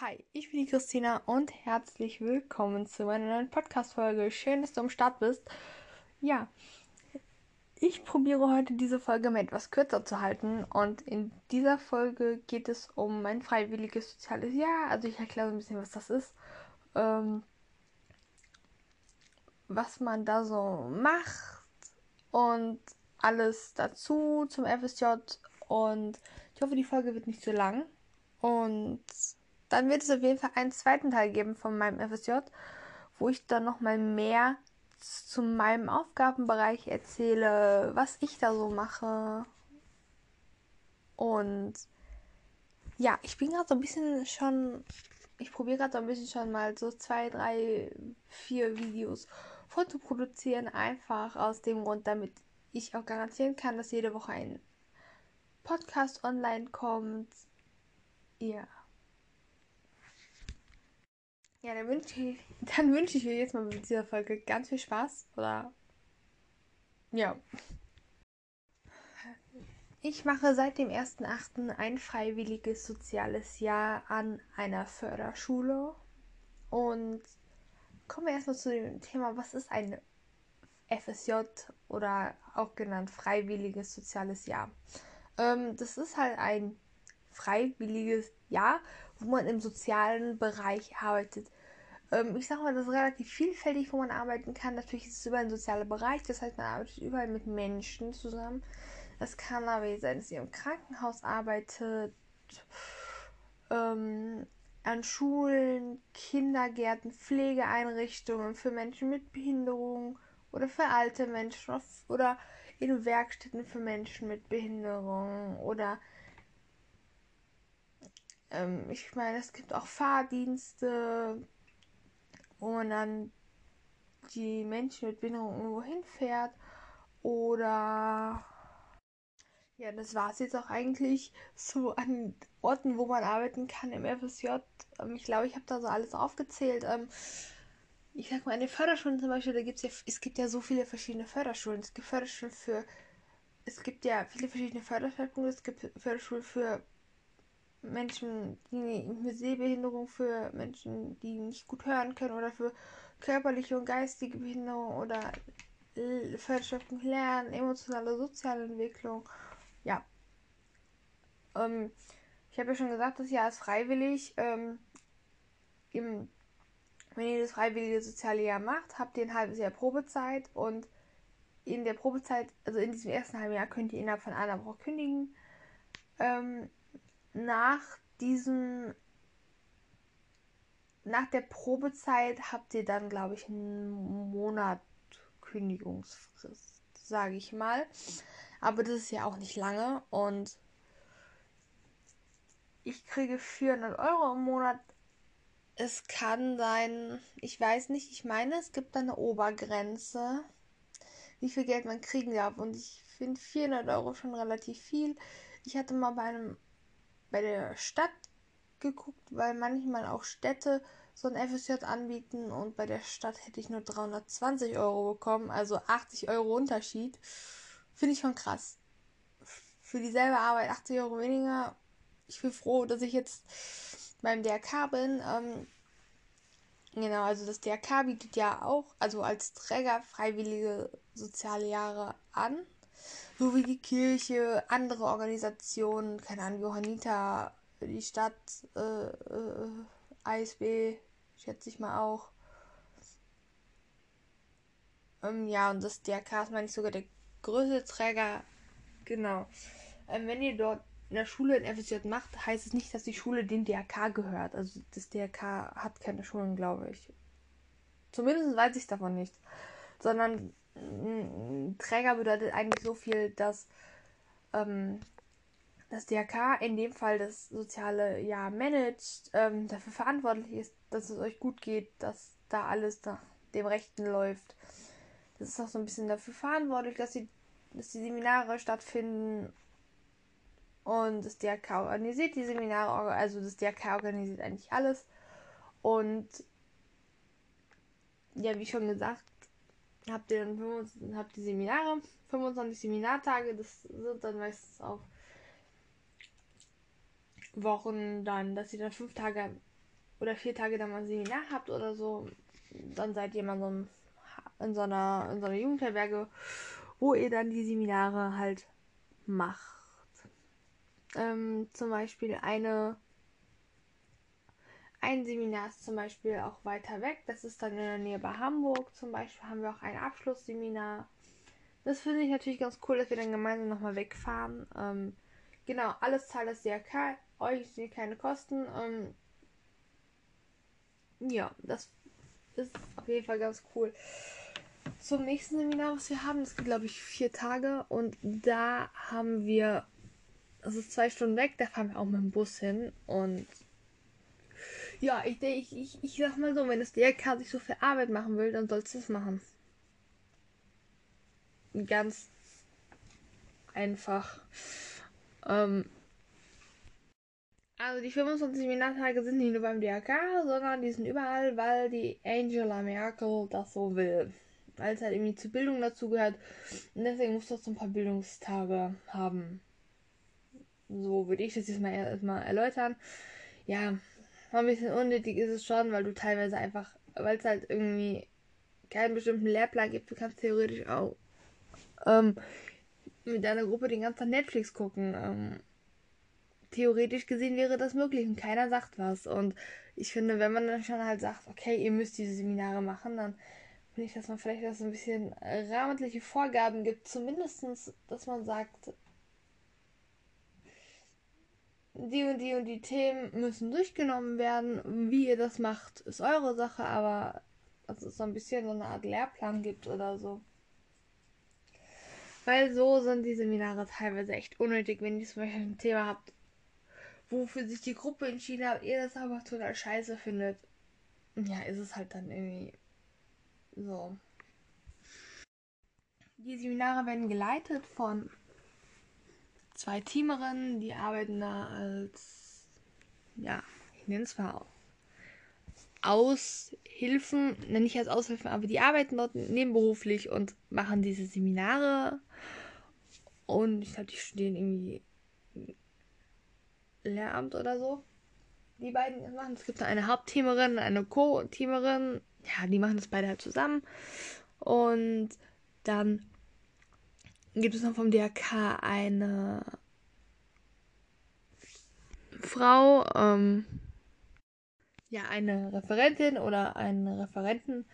Hi, ich bin die Christina und herzlich willkommen zu meiner neuen Podcast-Folge. Schön, dass du am Start bist. Ja, ich probiere heute diese Folge mal etwas kürzer zu halten und in dieser Folge geht es um mein freiwilliges soziales Jahr. Also ich erkläre so ein bisschen, was das ist, ähm, was man da so macht und alles dazu zum FSJ und ich hoffe, die Folge wird nicht zu lang und dann wird es auf jeden Fall einen zweiten Teil geben von meinem FSJ, wo ich dann nochmal mehr zu meinem Aufgabenbereich erzähle, was ich da so mache. Und ja, ich bin gerade so ein bisschen schon, ich probiere gerade so ein bisschen schon mal so zwei, drei, vier Videos vorzuproduzieren, einfach aus dem Grund, damit ich auch garantieren kann, dass jede Woche ein Podcast online kommt. Ja. Ja, dann wünsche ich, dann wünsche ich dir jetzt mal mit dieser Folge ganz viel Spaß. Oder ja. Ich mache seit dem 1.8. ein freiwilliges soziales Jahr an einer Förderschule. Und kommen wir erstmal zu dem Thema, was ist ein FSJ oder auch genannt freiwilliges soziales Jahr? Ähm, das ist halt ein freiwilliges Jahr, wo man im sozialen Bereich arbeitet. Ähm, ich sage mal, das ist relativ vielfältig, wo man arbeiten kann. Natürlich ist es überall ein sozialer Bereich, das heißt, man arbeitet überall mit Menschen zusammen. Das kann aber sein, dass ihr im Krankenhaus arbeitet, ähm, an Schulen, Kindergärten, Pflegeeinrichtungen für Menschen mit Behinderung oder für alte Menschen oder in Werkstätten für Menschen mit Behinderung oder ähm, ich meine, es gibt auch Fahrdienste, wo man dann die Menschen mit Behinderung irgendwo hinfährt. Oder ja, das war es jetzt auch eigentlich so an Orten, wo man arbeiten kann im FSJ. Ähm, ich glaube, ich habe da so alles aufgezählt. Ähm, ich sag mal, den Förderschulen zum Beispiel, da gibt ja, es gibt ja so viele verschiedene Förderschulen. Es gibt Förderschulen für, es gibt ja viele verschiedene Förderschwerpunkte. Es gibt Förderschulen für Menschen die mit Sehbehinderung, für Menschen, die nicht gut hören können oder für körperliche und geistige Behinderung oder Förderschöpfung Lernen, emotionale, soziale Entwicklung. Ja. Ähm, ich habe ja schon gesagt, das Jahr ist freiwillig. Ähm, im, wenn ihr das freiwillige soziale Jahr macht, habt ihr ein halbes Jahr Probezeit und in der Probezeit, also in diesem ersten halben Jahr, könnt ihr innerhalb von einer Woche kündigen. Ähm, nach diesem nach der Probezeit habt ihr dann, glaube ich, einen Monat Kündigungsfrist, sage ich mal. Aber das ist ja auch nicht lange und ich kriege 400 Euro im Monat. Es kann sein, ich weiß nicht, ich meine, es gibt eine Obergrenze, wie viel Geld man kriegen darf. Und ich finde 400 Euro schon relativ viel. Ich hatte mal bei einem bei der Stadt geguckt, weil manchmal auch Städte so ein FSJ anbieten und bei der Stadt hätte ich nur 320 Euro bekommen, also 80 Euro Unterschied. Finde ich schon krass. Für dieselbe Arbeit 80 Euro weniger. Ich bin froh, dass ich jetzt beim DRK bin. Ähm, genau, also das DRK bietet ja auch, also als Träger freiwillige soziale Jahre an so wie die Kirche, andere Organisationen, keine Ahnung, Johanniter, die Stadt, äh, äh, ASB, schätze ich mal auch. Ähm, ja, und das DRK ist, meine ich, sogar der größte Träger. Genau. Ähm, wenn ihr dort in der Schule ein FSJ macht, heißt es nicht, dass die Schule dem DRK gehört. Also das DRK hat keine Schulen, glaube ich. Zumindest weiß ich davon nicht. Sondern Träger bedeutet eigentlich so viel, dass ähm, das DRK in dem Fall das soziale Jahr managt, ähm, dafür verantwortlich ist, dass es euch gut geht, dass da alles nach dem Rechten läuft. Das ist auch so ein bisschen dafür verantwortlich, dass die, dass die Seminare stattfinden. Und das DRK organisiert die Seminare, also das DRK organisiert eigentlich alles. Und ja, wie schon gesagt, habt ihr dann 25, habt die Seminare, 25 Seminartage, das sind dann meistens auch Wochen dann, dass ihr dann fünf Tage oder vier Tage dann mal ein Seminar habt oder so, dann seid ihr mal so ein, in so einer, in so einer Jugendherberge, wo ihr dann die Seminare halt macht. Ähm, zum Beispiel eine ein Seminar ist zum Beispiel auch weiter weg. Das ist dann in der Nähe bei Hamburg. Zum Beispiel haben wir auch ein Abschlussseminar. Das finde ich natürlich ganz cool, dass wir dann gemeinsam nochmal wegfahren. Ähm, genau, alles zahlt das DRK. Euch sind keine Kosten. Ähm, ja, das ist auf jeden Fall ganz cool. Zum nächsten Seminar, was wir haben, das geht glaube ich vier Tage und da haben wir, das ist zwei Stunden weg, da fahren wir auch mit dem Bus hin und ja, ich, ich, ich, ich sag mal so, wenn das DRK sich so viel Arbeit machen will, dann sollst du es machen. Ganz einfach. Ähm, also die 25 Seminartage sind nicht nur beim DRK, sondern die sind überall, weil die Angela Merkel das so will. Weil es halt irgendwie zur Bildung dazugehört. Und deswegen muss das so ein paar Bildungstage haben. So würde ich das jetzt mal erstmal erläutern. Ja, ein bisschen unnötig ist es schon, weil du teilweise einfach, weil es halt irgendwie keinen bestimmten Lehrplan gibt, du kannst theoretisch auch ähm, mit deiner Gruppe den ganzen Tag Netflix gucken. Ähm, theoretisch gesehen wäre das möglich und keiner sagt was. Und ich finde, wenn man dann schon halt sagt, okay, ihr müsst diese Seminare machen, dann finde ich, dass man vielleicht auch so ein bisschen rahmentliche Vorgaben gibt. Zumindestens, dass man sagt, die und die und die Themen müssen durchgenommen werden. Wie ihr das macht, ist eure Sache, aber dass es so ein bisschen so eine Art Lehrplan gibt oder so. Weil so sind die Seminare teilweise echt unnötig, wenn ihr zum Beispiel ein Thema habt, wofür sich die Gruppe entschieden hat, ihr das aber total scheiße findet. Ja, ist es halt dann irgendwie so. Die Seminare werden geleitet von zwei Teamerinnen, die arbeiten da als, ja, ich nenne es mal Aushilfen, nenne ich als Aushilfen, aber die arbeiten dort nebenberuflich und machen diese Seminare. Und ich glaube, die studieren irgendwie Lehramt oder so. Die beiden machen. Es gibt da eine Hauptteamerin, eine Co-Teamerin. Ja, die machen das beide halt zusammen. Und dann gibt es noch vom DRK eine Frau, ähm, ja, eine Referentin oder einen Referenten,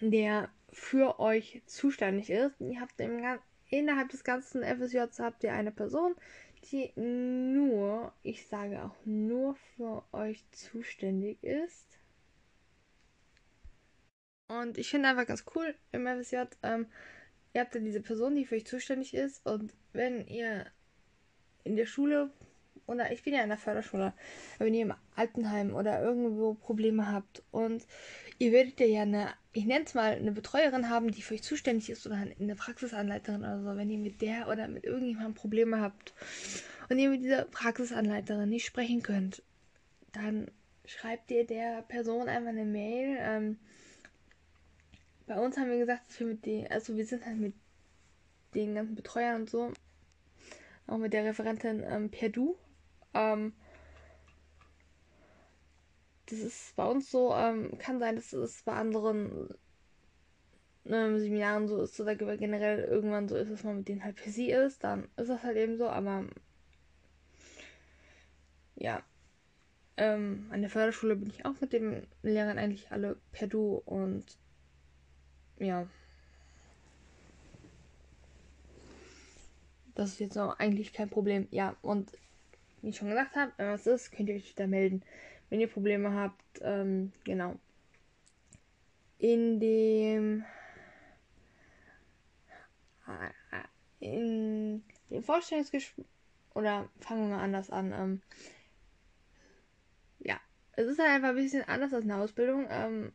der für euch zuständig ist. Ihr habt im, innerhalb des ganzen FSJs habt ihr eine Person, die nur, ich sage auch nur für euch zuständig ist. Und ich finde einfach ganz cool im FSJ, ähm, ihr habt ja diese Person, die für euch zuständig ist. Und wenn ihr in der Schule, oder ich bin ja in der Förderschule, wenn ihr im Altenheim oder irgendwo Probleme habt und ihr werdet ja eine, ich nenne es mal, eine Betreuerin haben, die für euch zuständig ist oder eine Praxisanleiterin oder so, wenn ihr mit der oder mit irgendjemandem Probleme habt und ihr mit dieser Praxisanleiterin nicht sprechen könnt, dann schreibt ihr der Person einfach eine Mail. Ähm, bei uns haben wir gesagt, dass wir mit den, also wir sind halt mit den ganzen Betreuern und so, auch mit der Referentin ähm, per Du. Ähm, das ist bei uns so, ähm, kann sein, dass es bei anderen ähm, Seminaren so ist oder generell irgendwann so ist, dass man mit denen halt per sie ist, dann ist das halt eben so, aber ja. Ähm, an der Förderschule bin ich auch mit den Lehrern eigentlich alle per Du und ja. Das ist jetzt auch eigentlich kein Problem. Ja, und wie ich schon gesagt habe, wenn was ist, könnt ihr euch wieder melden. Wenn ihr Probleme habt, ähm, genau. In dem in dem Vorstellungsgespräch oder fangen wir mal anders an. Ähm, ja, es ist halt einfach ein bisschen anders als eine Ausbildung ähm,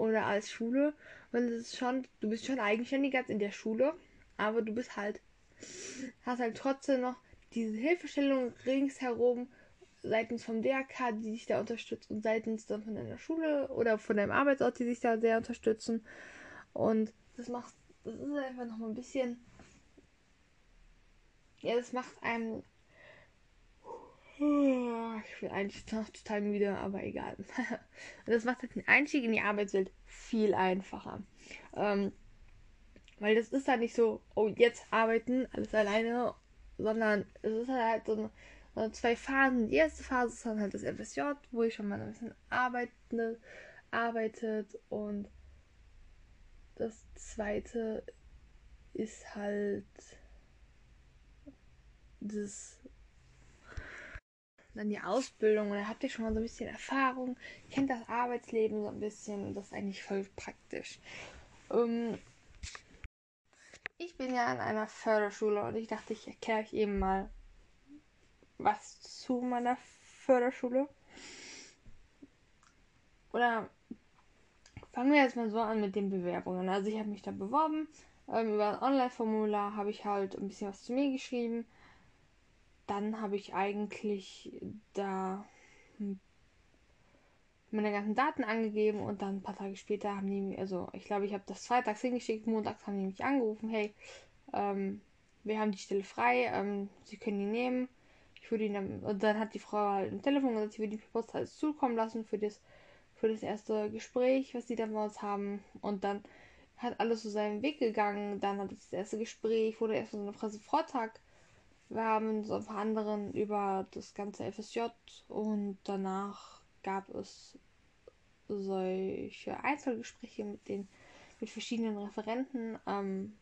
oder als Schule. Und es ist schon, du bist schon eigenständiger als in der Schule, aber du bist halt, hast halt trotzdem noch diese Hilfestellung ringsherum seitens vom DRK, die dich da unterstützt und seitens dann von deiner Schule oder von deinem Arbeitsort, die dich da sehr unterstützen. Und das macht, das ist einfach noch mal ein bisschen, ja, das macht einem Ich bin eigentlich noch total müde, aber egal. das macht halt den Einstieg in die Arbeitswelt viel einfacher. Ähm, weil das ist halt nicht so, oh, jetzt arbeiten, alles alleine, sondern es ist halt so, eine, so zwei Phasen. Die erste Phase ist dann halt das FSJ, wo ich schon mal ein bisschen arbeite, arbeitet und das zweite ist halt das dann die Ausbildung und da habt ihr schon mal so ein bisschen Erfahrung, kennt das Arbeitsleben so ein bisschen und das ist eigentlich voll praktisch. Ähm, ich bin ja an einer Förderschule und ich dachte, ich erkläre euch eben mal was zu meiner Förderschule. Oder fangen wir jetzt mal so an mit den Bewerbungen. Also ich habe mich da beworben. Ähm, über ein Online-Formular habe ich halt ein bisschen was zu mir geschrieben dann habe ich eigentlich da meine ganzen Daten angegeben und dann ein paar Tage später haben die, also ich glaube, ich habe das freitags hingeschickt, montags haben die mich angerufen, hey, ähm, wir haben die Stelle frei, ähm, sie können die nehmen. Ich würde ihn dann, und dann hat die Frau halt im Telefon gesagt, ich würde die Post alles zukommen lassen für das, für das erste Gespräch, was die dann bei uns haben. Und dann hat alles so seinen Weg gegangen. Dann hat das erste Gespräch, wurde erstmal so eine Pressevortrag wir haben ein paar anderen über das ganze FSJ und danach gab es solche Einzelgespräche mit den mit verschiedenen Referenten. Ähm,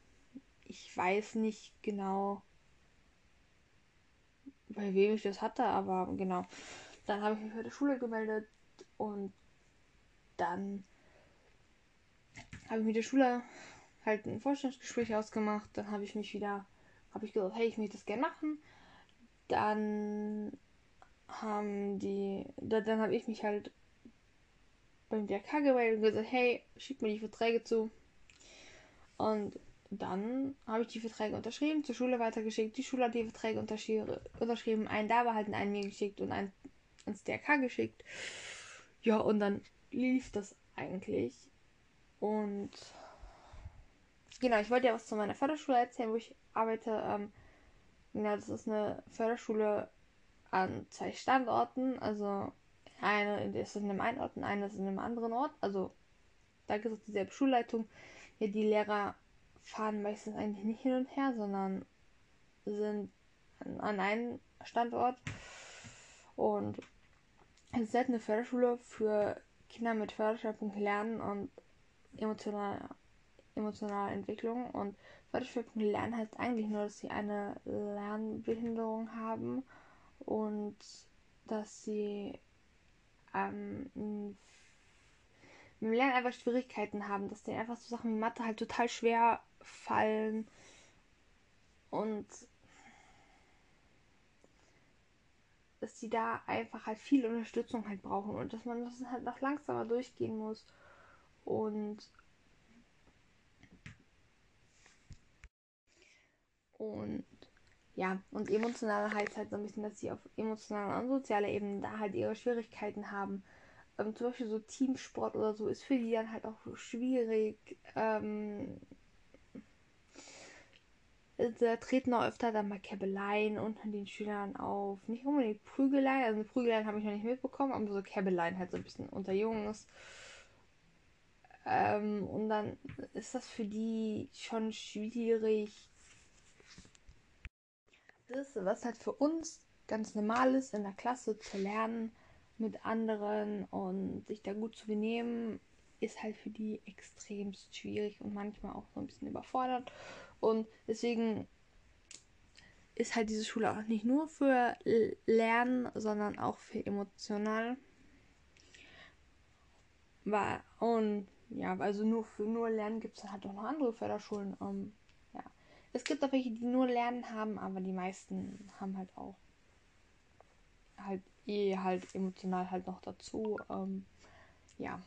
ich weiß nicht genau, bei wem ich das hatte, aber genau. Dann habe ich mich für die Schule gemeldet und dann habe ich mit der Schule halt ein Vorstellungsgespräch ausgemacht. Dann habe ich mich wieder habe ich gesagt, hey, ich möchte das gerne machen. Dann haben die, dann, dann habe ich mich halt beim DRK gemeldet und gesagt, hey, schick mir die Verträge zu. Und dann habe ich die Verträge unterschrieben, zur Schule weitergeschickt. Die Schule hat die Verträge unterschrieben, einen da behalten, einen mir geschickt und einen ins DRK geschickt. Ja, und dann lief das eigentlich. Und genau, ich wollte ja was zu meiner Förderschule erzählen, wo ich arbeite. Ähm, ja, das ist eine Förderschule an zwei Standorten. Also eine ist in einem einen Ort und eine ist in einem anderen Ort. Also da gibt es dieselbe Schulleitung. Ja, die Lehrer fahren meistens eigentlich nicht hin und her, sondern sind an, an einem Standort. Und es ist halt eine Förderschule für Kinder mit Förderschwerpunkt Lernen und emotionaler emotionale Entwicklung. Und Förderschwerpunkt Lernen heißt eigentlich nur, dass sie eine Lernbehinderung haben und dass sie ähm, im Lernen einfach Schwierigkeiten haben, dass denen einfach so Sachen wie Mathe halt total schwer fallen und dass sie da einfach halt viel Unterstützung halt brauchen und dass man das halt noch langsamer durchgehen muss und Und ja, und emotional heißt halt so ein bisschen, dass sie auf emotionaler und sozialer Ebene da halt ihre Schwierigkeiten haben. Ähm, zum Beispiel so Teamsport oder so ist für die dann halt auch schwierig. Ähm, da treten auch öfter dann mal Käbeleien unter den Schülern auf. Nicht unbedingt Prügeleien, also Prügeleien habe ich noch nicht mitbekommen, aber so Käbeleien halt so ein bisschen unter Jungs. Ähm, und dann ist das für die schon schwierig, das, was halt für uns ganz normal ist, in der Klasse zu lernen mit anderen und sich da gut zu benehmen, ist halt für die extremst schwierig und manchmal auch so ein bisschen überfordert. Und deswegen ist halt diese Schule auch nicht nur für Lernen, sondern auch für emotional. Und ja, also nur für nur Lernen gibt es halt auch noch andere Förderschulen. Um, es gibt auch welche, die nur Lernen haben, aber die meisten haben halt auch halt eh halt emotional halt noch dazu. Ähm, ja.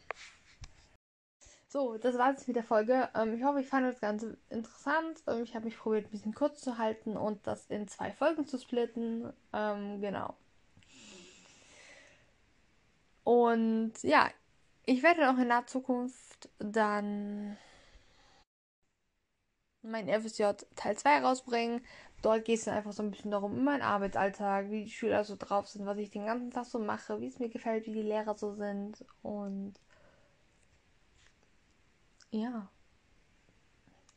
So, das war es mit der Folge. Ähm, ich hoffe, ich fand das Ganze interessant. Ähm, ich habe mich probiert, ein bisschen kurz zu halten und das in zwei Folgen zu splitten. Ähm, genau. Und ja, ich werde auch in der Zukunft dann mein FSJ Teil 2 rausbringen, dort geht es dann einfach so ein bisschen darum, in meinen Arbeitsalltag, wie die Schüler so drauf sind, was ich den ganzen Tag so mache, wie es mir gefällt, wie die Lehrer so sind. Und ja.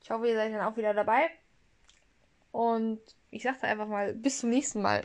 Ich hoffe, ihr seid dann auch wieder dabei. Und ich sage einfach mal, bis zum nächsten Mal.